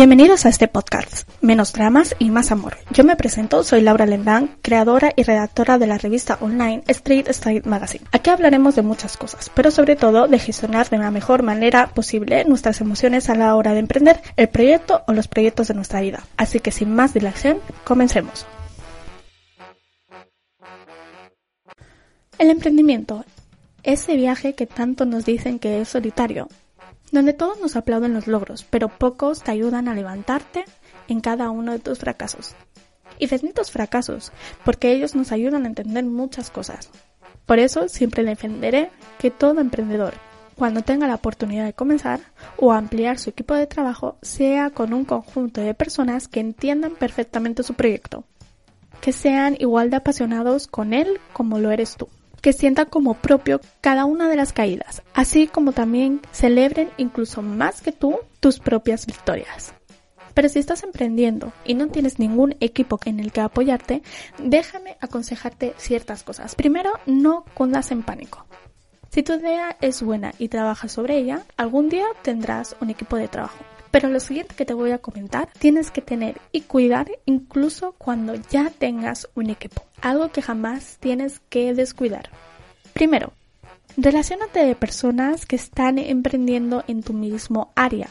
Bienvenidos a este podcast, Menos Dramas y Más Amor. Yo me presento, soy Laura Lendán, creadora y redactora de la revista online Street Style Magazine. Aquí hablaremos de muchas cosas, pero sobre todo de gestionar de la mejor manera posible nuestras emociones a la hora de emprender el proyecto o los proyectos de nuestra vida. Así que sin más dilación, comencemos. El emprendimiento, ese viaje que tanto nos dicen que es solitario, donde todos nos aplauden los logros, pero pocos te ayudan a levantarte en cada uno de tus fracasos. Y benditos fracasos, porque ellos nos ayudan a entender muchas cosas. Por eso siempre defenderé que todo emprendedor, cuando tenga la oportunidad de comenzar o ampliar su equipo de trabajo, sea con un conjunto de personas que entiendan perfectamente su proyecto, que sean igual de apasionados con él como lo eres tú que sientan como propio cada una de las caídas, así como también celebren incluso más que tú tus propias victorias. Pero si estás emprendiendo y no tienes ningún equipo en el que apoyarte, déjame aconsejarte ciertas cosas. Primero, no cundas en pánico. Si tu idea es buena y trabajas sobre ella, algún día tendrás un equipo de trabajo. Pero lo siguiente que te voy a comentar, tienes que tener y cuidar incluso cuando ya tengas un equipo. Algo que jamás tienes que descuidar. Primero, relacionate de personas que están emprendiendo en tu mismo área.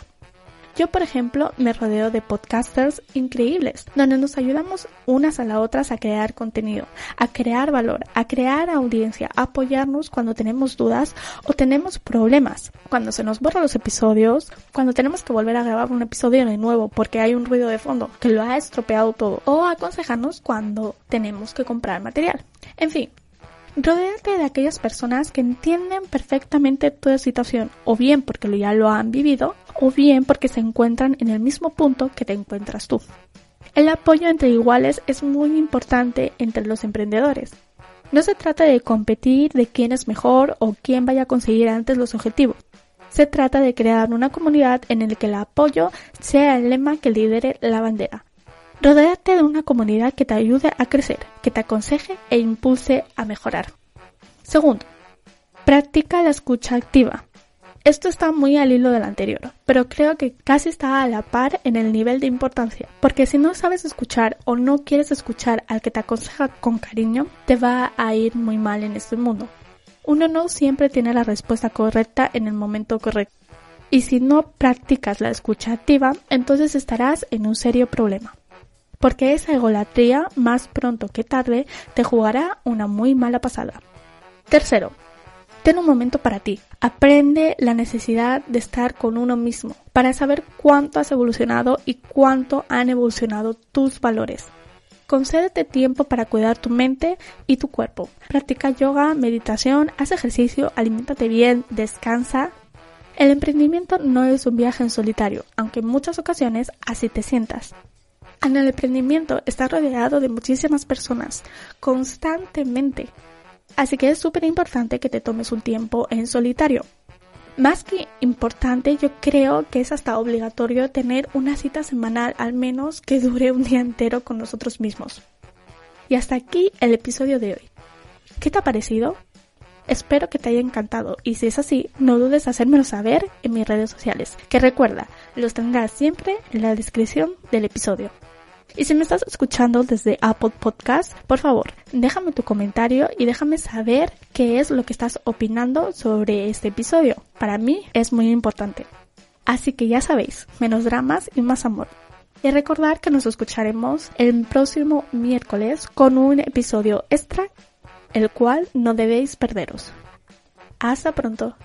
Yo, por ejemplo, me rodeo de podcasters increíbles, donde nos ayudamos unas a las otras a crear contenido, a crear valor, a crear audiencia, a apoyarnos cuando tenemos dudas o tenemos problemas, cuando se nos borran los episodios, cuando tenemos que volver a grabar un episodio de nuevo porque hay un ruido de fondo que lo ha estropeado todo, o aconsejarnos cuando tenemos que comprar material. En fin, Rodéate de aquellas personas que entienden perfectamente tu situación, o bien porque ya lo han vivido, o bien porque se encuentran en el mismo punto que te encuentras tú. El apoyo entre iguales es muy importante entre los emprendedores. No se trata de competir de quién es mejor o quién vaya a conseguir antes los objetivos. Se trata de crear una comunidad en la que el apoyo sea el lema que lidere la bandera. Rodéate de una comunidad que te ayude a crecer, que te aconseje e impulse a mejorar. Segundo, practica la escucha activa. Esto está muy al hilo del anterior, pero creo que casi está a la par en el nivel de importancia, porque si no sabes escuchar o no quieres escuchar al que te aconseja con cariño, te va a ir muy mal en este mundo. Uno no siempre tiene la respuesta correcta en el momento correcto. Y si no practicas la escucha activa, entonces estarás en un serio problema porque esa egolatría, más pronto que tarde, te jugará una muy mala pasada. Tercero, ten un momento para ti. Aprende la necesidad de estar con uno mismo para saber cuánto has evolucionado y cuánto han evolucionado tus valores. Concédete tiempo para cuidar tu mente y tu cuerpo. Practica yoga, meditación, haz ejercicio, aliméntate bien, descansa. El emprendimiento no es un viaje en solitario, aunque en muchas ocasiones así te sientas. En el emprendimiento está rodeado de muchísimas personas constantemente. Así que es súper importante que te tomes un tiempo en solitario. Más que importante, yo creo que es hasta obligatorio tener una cita semanal al menos que dure un día entero con nosotros mismos. Y hasta aquí el episodio de hoy. ¿Qué te ha parecido? Espero que te haya encantado y si es así, no dudes en hacérmelo saber en mis redes sociales, que recuerda, los tendrás siempre en la descripción del episodio. Y si me estás escuchando desde Apple Podcast, por favor, déjame tu comentario y déjame saber qué es lo que estás opinando sobre este episodio. Para mí es muy importante. Así que ya sabéis, menos dramas y más amor. Y recordar que nos escucharemos el próximo miércoles con un episodio extra, el cual no debéis perderos. Hasta pronto.